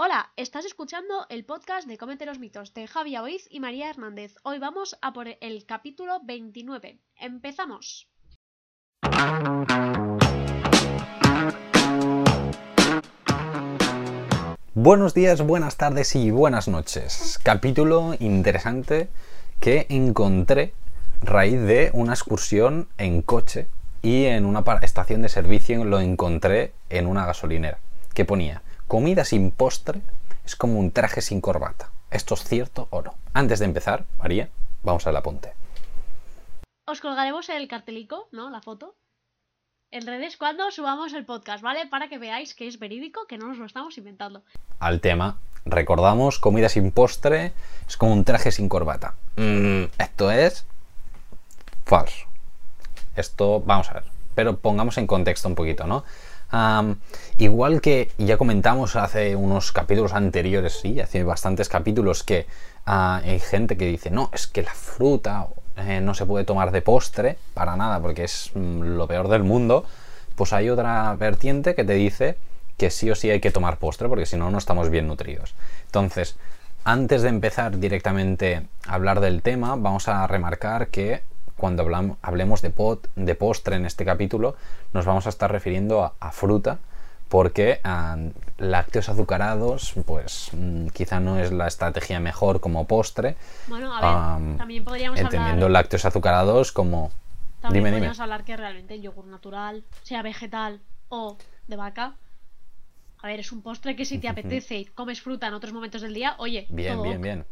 Hola, estás escuchando el podcast de Comete los mitos de Javi Aboiz y María Hernández. Hoy vamos a por el capítulo 29. ¡Empezamos! Buenos días, buenas tardes y buenas noches. Capítulo interesante que encontré raíz de una excursión en coche y en una estación de servicio lo encontré en una gasolinera que ponía comida sin postre es como un traje sin corbata. ¿Esto es cierto o no? Antes de empezar, María, vamos al apunte. Os colgaremos el cartelico, ¿no? La foto. En redes cuando subamos el podcast, ¿vale? Para que veáis que es verídico, que no nos lo estamos inventando. Al tema, recordamos, comida sin postre es como un traje sin corbata. Mm, esto es falso. Esto, vamos a ver, pero pongamos en contexto un poquito, ¿no? Igual que ya comentamos hace unos capítulos anteriores, sí, hace bastantes capítulos que ah, hay gente que dice, no, es que la fruta eh, no se puede tomar de postre, para nada, porque es mm, lo peor del mundo, pues hay otra vertiente que te dice que sí o sí hay que tomar postre, porque si no, no estamos bien nutridos. Entonces, antes de empezar directamente a hablar del tema, vamos a remarcar que cuando hablemos de, pot, de postre en este capítulo, nos vamos a estar refiriendo a, fruta, porque lácteos azucarados, pues mm, quizá no es la estrategia mejor como postre. Bueno, a ver, también podríamos entendiendo lácteos azucarados como... También dime, podríamos hablar que realmente el yogur natural, sea vegetal o de vaca, a ver, es un postre que si te apetece y comes fruta en otros momentos del día, oye, bien, bien, bien.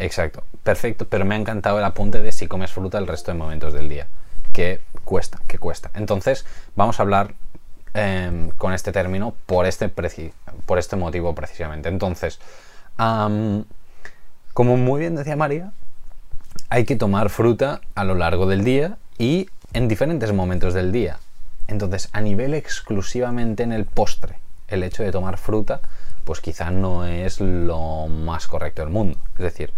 Exacto, perfecto, pero me ha encantado el apunte de si comes fruta el resto de momentos del día, que cuesta, que cuesta. Entonces, vamos a hablar em, con este término por este, por este motivo precisamente. Entonces, como muy bien decía María, hay que tomar fruta a lo largo del día y en diferentes momentos del día. Entonces, a nivel exclusivamente en el postre, el hecho de tomar fruta, pues quizá no es lo más correcto del mundo. Es decir,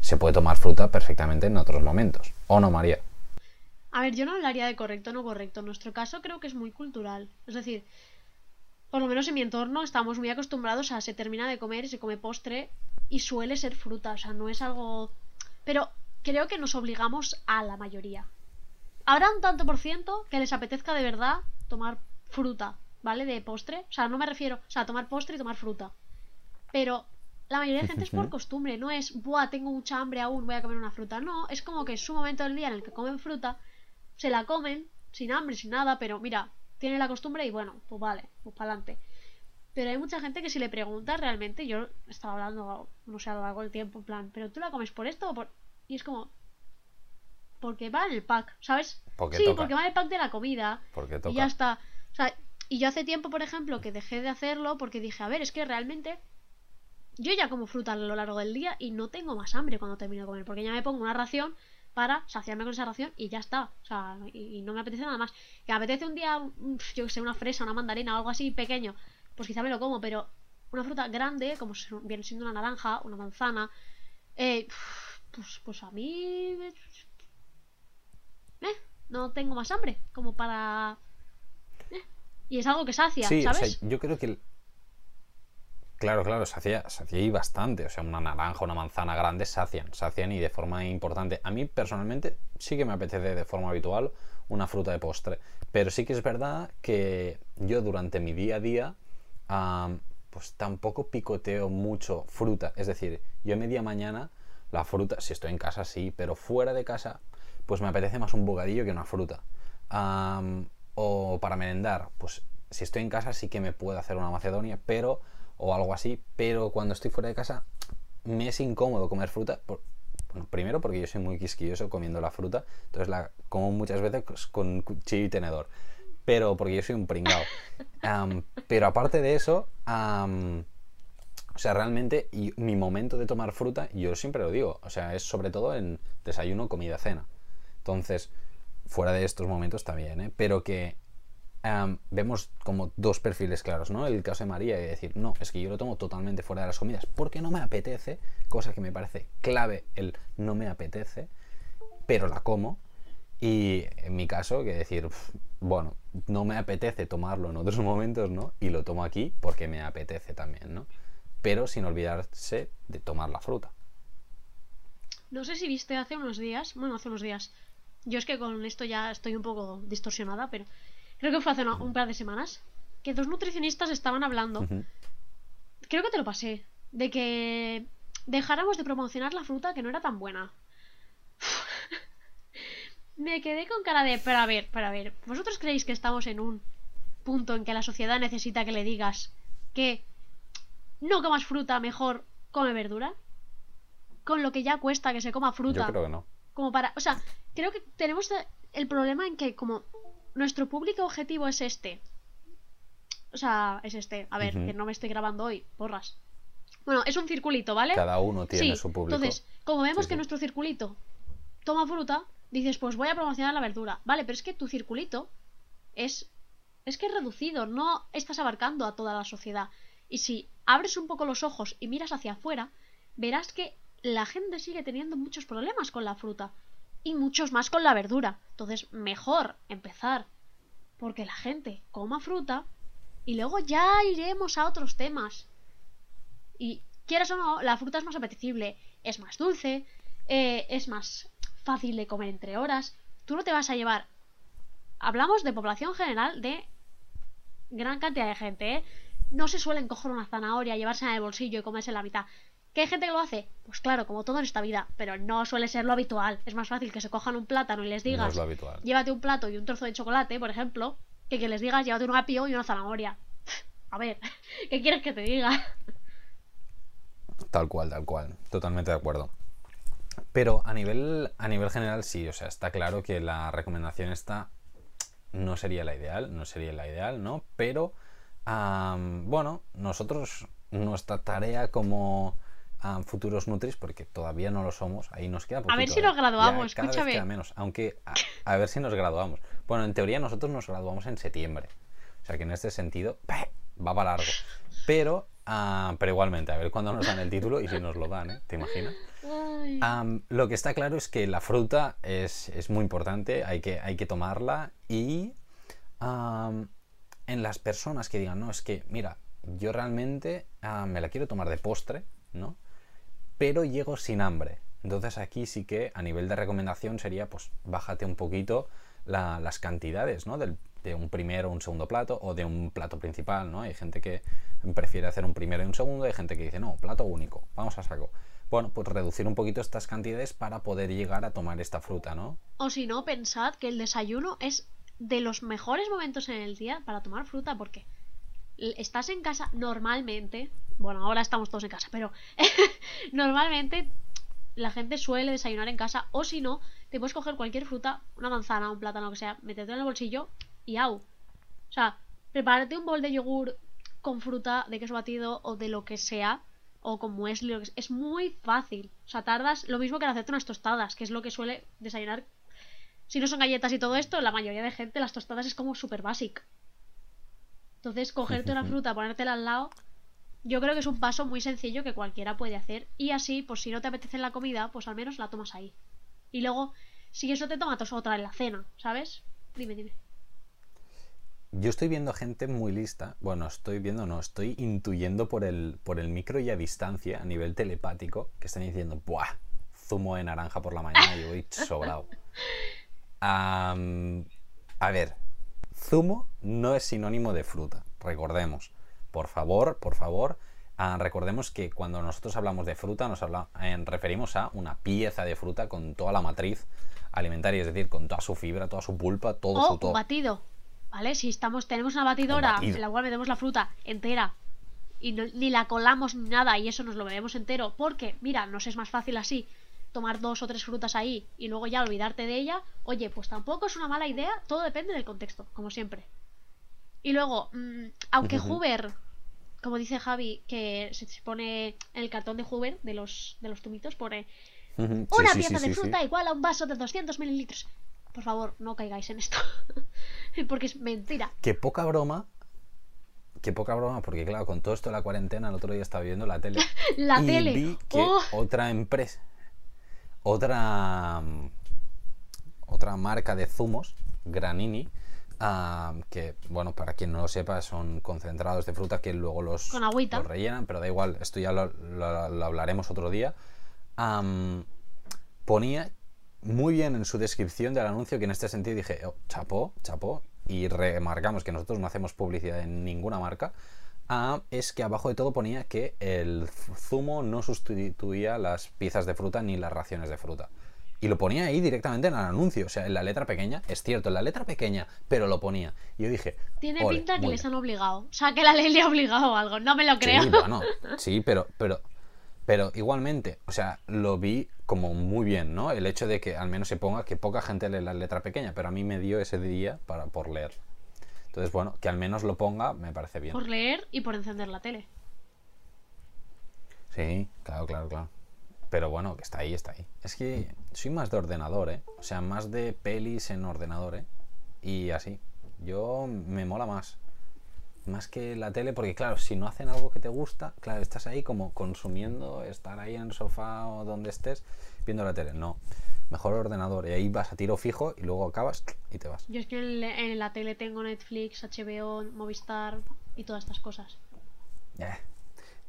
se puede tomar fruta perfectamente en otros momentos. ¿O no, María? A ver, yo no hablaría de correcto o no correcto. En nuestro caso creo que es muy cultural. Es decir, por lo menos en mi entorno estamos muy acostumbrados a se termina de comer, se come postre y suele ser fruta. O sea, no es algo... Pero creo que nos obligamos a la mayoría. Habrá un tanto por ciento que les apetezca de verdad tomar fruta, ¿vale? De postre. O sea, no me refiero, o sea, tomar postre y tomar fruta. Pero la mayoría de gente es por costumbre, no es, buah, tengo mucha hambre aún, voy a comer una fruta. No, es como que es su momento del día en el que comen fruta, se la comen, sin hambre, sin nada, pero mira, tiene la costumbre y bueno, pues vale, pues para adelante. Pero hay mucha gente que si le pregunta realmente, yo estaba hablando, no sé, a lo largo del tiempo, en plan, ¿pero tú la comes por esto o por.? Y es como. Porque va en el pack, ¿sabes? sí, porque va en el pack de la comida. Porque toca. Y ya está. O sea, y yo hace tiempo, por ejemplo, que dejé de hacerlo porque dije, a ver, es que realmente yo ya como fruta a lo largo del día y no tengo más hambre cuando termino de comer, porque ya me pongo una ración para saciarme con esa ración y ya está. O sea, y, no me apetece nada más. Que me apetece un día, yo que sé, una fresa, una mandarina o algo así pequeño, pues quizá me lo como, pero una fruta grande, como viene siendo una naranja, una manzana, eh, pues, pues a mí... Eh, no tengo más hambre, como para... Eh, y es algo que sacia, ¿sabes? yo creo que Claro, claro, se hacía, ahí bastante. O sea, una naranja, una manzana grande sacian, sacian y de forma importante. A mí personalmente sí que me apetece de forma habitual una fruta de postre. Pero sí que es verdad que yo durante mi día a día, pues tampoco picoteo mucho fruta. Es decir, yo media mañana la fruta, si estoy en casa sí, pero fuera de casa, pues me apetece más un bocadillo que una fruta. o para merendar, pues si estoy en casa sí que me puedo hacer una macedonia, pero o algo así, pero cuando estoy fuera de casa me es incómodo comer fruta. bueno, primero porque yo soy muy quisquilloso comiendo la fruta, entonces la como muchas veces con cuchillo y tenedor, pero porque yo soy un pringao. pero aparte de eso, o sea, realmente y mi momento de tomar fruta, yo siempre lo digo, o sea, es sobre todo en desayuno, comida, cena. Entonces, fuera de estos momentos también, ¿eh? pero que vemos como dos perfiles claros, ¿no? El caso de María y decir, no, es que yo lo tomo totalmente fuera de las comidas porque no me apetece, cosa que me parece clave el no me apetece, pero la como. Y en mi caso, que decir, pf, bueno, no me apetece tomarlo en otros momentos, ¿no? Y lo tomo aquí porque me apetece también, ¿no? Pero sin olvidarse de tomar la fruta. No sé si viste hace unos días, bueno, hace unos días. Yo es que con esto ya estoy un poco distorsionada, pero creo que fue hace una- un par de semanas que dos nutricionistas estaban hablando. Creo que te lo pasé. De que dejáramos de promocionar la fruta que no era tan buena. Me quedé con cara de, pero a ver, pero a ver, ¿vosotros creéis que estamos en un punto en que la sociedad necesita que le digas que no comas fruta, mejor come verdura? Con lo que ya cuesta que se coma fruta. Yo creo que no. Como para. O sea, creo que tenemos el problema en que, como nuestro público objetivo es este. O sea, es este. A ver, que no me estoy grabando hoy, porras. Bueno, es un circulito, ¿vale? Cada uno tiene Sí, su público. Entonces, como vemos Sí, que sí. nuestro circulito toma fruta, dices, pues voy a promocionar la verdura. Vale, pero es que tu circulito es. Es que es reducido, no estás abarcando a toda la sociedad. Y si abres un poco los ojos y miras hacia afuera, verás que la gente sigue teniendo muchos problemas con la fruta. Y muchos más con la verdura. Entonces, mejor empezar porque la gente coma fruta y luego ya iremos a otros temas. Y quieras o no, la fruta es más apetecible, es más dulce, eh, es más fácil de comer entre horas. Tú no te vas a llevar. Hablamos de población general de gran cantidad de gente, ¿eh? No se suelen coger una zanahoria, llevarse en el bolsillo y comerse la mitad. ¿Que hay gente que lo hace? Pues claro, como todo en esta vida, pero no suele ser lo habitual. Es más fácil que se cojan un plátano y les No digas, es lo habitual. llévate un plato y un trozo de chocolate, por ejemplo, que que les digas, llévate un apio y una zanahoria. A ver, ¿qué quieres que te diga? Tal cual, tal cual. Totalmente de acuerdo. Pero a nivel, a nivel general sí, o sea, está claro que la recomendación esta no sería la ideal, no sería la ideal, ¿no? Pero, bueno, nosotros, nuestra tarea como am, futuros Nutris, porque todavía no lo somos, ahí nos queda poquito. ver si ¿eh? nos graduamos, Ya escúchame. queda menos, aunque a, a ver si nos graduamos. Bueno, en teoría nosotros nos graduamos en septiembre. O sea que en este sentido, va para largo. Pero, ah, pero igualmente, a ver cuándo nos dan el título y si nos lo dan, ¿eh? ¿Te imaginas? Am, lo que está claro es que la fruta es, es muy importante, hay que, hay que tomarla y am, en las personas que digan, no, es que, mira, yo realmente ah, me la quiero tomar de postre, ¿no? Pero llego sin hambre. Entonces aquí sí que a nivel de recomendación sería, pues, bájate un poquito la- las cantidades, ¿no? De un primero o un segundo plato o de un plato principal, ¿no? Hay gente que prefiere hacer un primero y un segundo, hay gente que dice, no, plato único, vamos a saco. Bueno, pues reducir un poquito estas cantidades para poder llegar a tomar esta fruta, ¿no? O si no, pensad que el desayuno es de los mejores momentos en el día para tomar fruta porque estás en casa normalmente, bueno, ahora estamos todos en casa, pero normalmente la gente suele desayunar en casa o si no, te puedes coger cualquier fruta, una manzana, un plátano, lo que sea, meterte en el bolsillo y au. O sea, prepárate un bol de yogur con fruta de queso batido o de lo que sea o con muesli, lo que sea. es muy fácil. O sea, tardas lo mismo que en hacerte unas tostadas, que es lo que suele desayunar. Si no son galletas y todo esto, la mayoría de gente las tostadas es como súper basic. Entonces, cogerte una fruta, ponértela al lado, yo creo que es un paso muy sencillo que cualquiera puede hacer. Y así, pues si no te apetece la comida, pues al menos la tomas ahí. Y luego, si eso te toma otra en la cena, ¿sabes? Dime, dime. Yo estoy viendo gente muy lista. Bueno, estoy viendo, no, estoy intuyendo por el, por el micro y a distancia, a nivel telepático, que están diciendo, ¡buah! Zumo de naranja por la mañana y voy sobrado. A ver, zumo no es sinónimo de fruta, recordemos. Por favor, por favor, ah, recordemos que cuando nosotros hablamos de fruta nos habla- en- referimos a una pieza de fruta con toda la matriz alimentaria, es decir, con toda su fibra, toda su pulpa, todo O su un todo. batido, ¿vale? Si estamos, tenemos una batidora batido. en la cual metemos la fruta entera y no- ni la colamos ni nada y eso nos lo bebemos entero, porque, mira, nos es más fácil así tomar dos o tres frutas ahí y luego ya olvidarte de ella, oye, pues tampoco es una mala idea, todo depende del contexto, como siempre. Y luego, mm, aunque. Hoover, como dice Javi, que se pone en el cartón de Hoover, de los, de los tumitos, pone sí, una sí, pieza sí, de fruta igual a un vaso de 200 mililitros. Por favor, no caigáis en esto. Porque es mentira. Que poca broma. Que poca broma, porque claro, con todo esto de la cuarentena, el otro día estaba viendo la tele. La y tele. vi que Oh. otra empresa. Otra. mm, otra marca de zumos, Granini, ah, que, bueno, para quien no lo sepa, son concentrados de fruta que luego los, Con agüita. los rellenan, pero da igual, esto ya lo, lo- lo hablaremos otro día. Ponía muy bien en su descripción del anuncio que en este sentido dije, oh, chapó, chapó, y remarcamos que nosotros no hacemos publicidad en ninguna marca, ah, es que abajo de todo ponía que el zumo no sustituía las piezas de fruta ni las raciones de fruta. Y lo ponía ahí directamente en el anuncio, o sea, en la letra pequeña, es cierto, en la letra pequeña, pero lo ponía. Y yo dije, Tiene "Ole, pinta que les bien". han obligado. O sea, que la ley le ha obligado a algo. No me lo creo. Sí, bueno, sí, pero, pero, pero igualmente, o sea, lo vi como muy bien, ¿no? El hecho de que al menos se ponga que poca gente lee la letra pequeña, pero a mí me dio ese día para, por leer. Entonces, bueno, que al menos lo ponga me parece bien. Por leer y por encender la tele. Sí, claro, claro, claro. Pero bueno, que está ahí, está ahí. Es que soy más de ordenador, ¿eh? O sea, más de pelis en ordenador, ¿eh? Y así. Yo me mola más. Más que la tele, porque claro, si no hacen algo que te gusta, claro, estás ahí como consumiendo, estar ahí en el sofá o donde estés viendo la tele. No, mejor ordenador. Y ahí vas a tiro fijo y luego acabas y te vas. Yo es que en, la tele tengo Netflix, HBO, Movistar y todas estas cosas. Eh,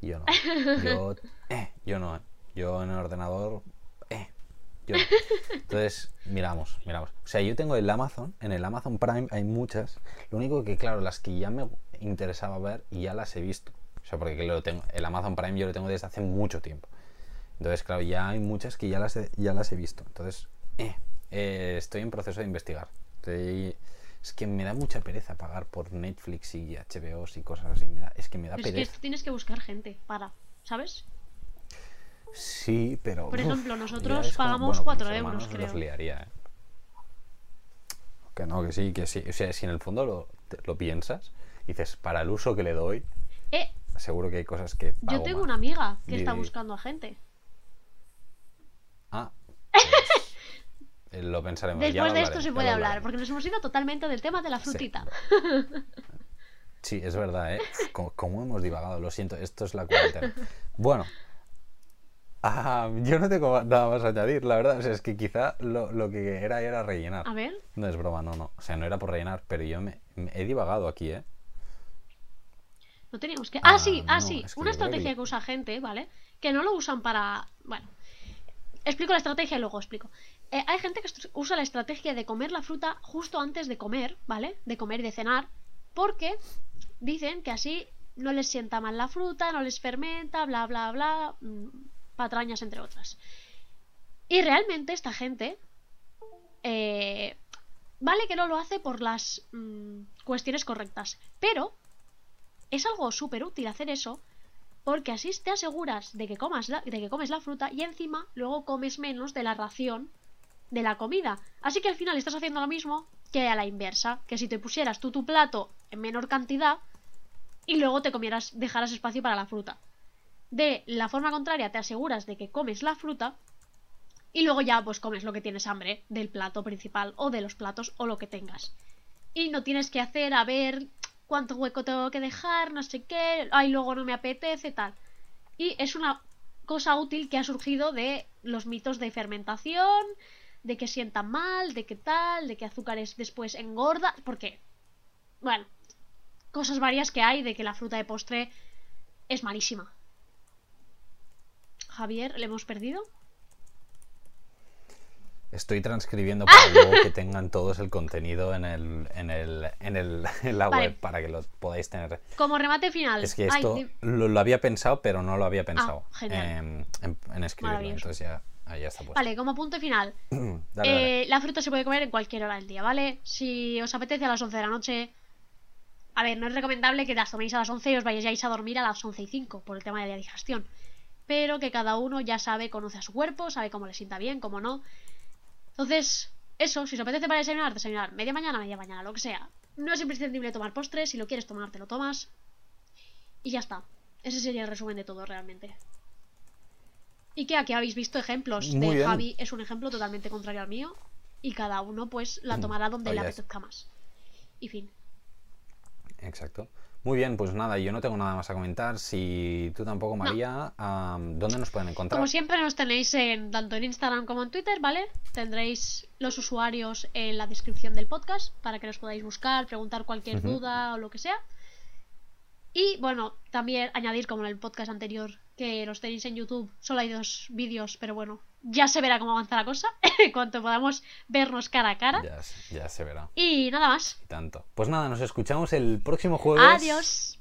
yo no. Yo, eh, yo no. eh. Yo en el ordenador, eh, yo no. Entonces, miramos, miramos. O sea, yo tengo el Amazon, en el Amazon Prime hay muchas. Lo único que, claro, las que ya me interesaba ver y ya las he visto. O sea, porque lo tengo, el Amazon Prime yo lo tengo desde hace mucho tiempo. Entonces, claro, ya hay muchas que ya las he, ya las he visto. Entonces, eh, eh, estoy en proceso de investigar. Estoy- es que me da mucha pereza pagar por Netflix y HBO y cosas así. da- es que me da Pero es que pereza. tienes que buscar gente para, ¿sabes? Sí, pero. Por ejemplo, nosotros como- pagamos bueno, cuatro mis euros, hermanos los creo. liaría, ¿eh? Que no, que sí, que sí. O sea, si en el fondo lo, te- lo piensas, dices, para el uso que le doy, Eh, seguro que hay cosas que. yo tengo más. una amiga que está buscando a gente. Ah. pues, eh, lo pensaremos. Después lo de esto se puede hablar, porque nos hemos ido totalmente del tema de la frutita. Sí, es verdad, ¿eh? ¿Cómo, cómo hemos divagado? Lo siento, esto es la cuarentena. Bueno. ah, yo no tengo nada más a añadir, la verdad. O sea, es que quizá lo, lo que era era rellenar. A ver, No es broma, no, no. O sea, no era por rellenar, pero yo me, me he divagado aquí, ¿eh? No teníamos que. Ah, Ah, sí, ah, no, sí. es que Una que estrategia que usa gente, ¿vale? Que no lo usan para. Bueno. Explico la estrategia y luego explico. Eh, hay gente que usa la estrategia de comer la fruta justo antes de comer, ¿vale? De comer y de cenar. Porque dicen que así no les sienta mal la fruta, no les fermenta, bla, bla, bla. mm, Patrañas, entre otras. Y realmente esta gente. eh, vale que no lo hace por las mm, cuestiones correctas. Pero es algo súper útil hacer eso porque así te aseguras de que, comas de que comes la fruta y encima luego comes menos de la ración de la comida. Así que al final estás haciendo lo mismo que a la inversa, que si te pusieras tú tu plato en menor cantidad y luego te comieras, dejaras espacio para la fruta. De la forma contraria te aseguras de que comes la fruta y luego ya pues comes lo que tienes hambre del plato principal o de los platos o lo que tengas. Y no tienes que hacer a ver cuánto hueco tengo que dejar, no sé qué, ay, luego no me apetece, tal. Y es una cosa útil que ha surgido de los mitos de fermentación, de que sientan mal, de que tal, de que azúcares después engorda, porque, bueno, cosas varias que hay de que la fruta de postre es malísima. Javier, ¿le hemos perdido? Estoy transcribiendo para luego que tengan todos el contenido en, el, en, el, en, el, en la Vale. web para que lo podáis tener. Como remate final. Es que esto lo, lo había pensado, pero no lo había pensado genial. en, en- en escribirlo. Entonces ya, ahí ya está puesto. Vale, como punto final. Dale, dale. Eh, la fruta se puede comer en cualquier hora del día, ¿vale? Si os apetece a las 11 de la noche. A ver, no es recomendable que las toméis a las 11 y os vayáis a dormir a las 11 y 5 por el tema de la digestión. Pero que cada uno ya sabe, conoce a su cuerpo, sabe cómo le sienta bien, cómo no. Entonces, eso, si os apetece para desayunar, desayunar media mañana, media mañana, lo que sea. No es imprescindible tomar postres, si lo quieres tomar, te lo tomas. Y ya está. Ese sería el resumen de todo realmente. Y que aquí habéis visto ejemplos Muy de bien. Javi, es un ejemplo totalmente contrario al mío. Y cada uno, pues, la tomará donde Oh, le yes. apetezca más. Y fin. Exacto. Muy bien, pues nada, yo no tengo nada más a comentar. Si tú tampoco, María, ¿dónde nos pueden encontrar? Como siempre nos tenéis en, tanto en Instagram como en Twitter, ¿vale? Tendréis los usuarios en la descripción del podcast para que los podáis buscar, preguntar cualquier duda o lo que sea. Y bueno, también añadir como en el podcast anterior que los tenéis en YouTube. Solo hay dos vídeos, pero bueno, ya se verá cómo avanza la cosa. en cuanto podamos vernos cara a cara. Ya, se- ya se verá. Y nada más. Y tanto. Pues nada, nos escuchamos el próximo jueves. Adiós.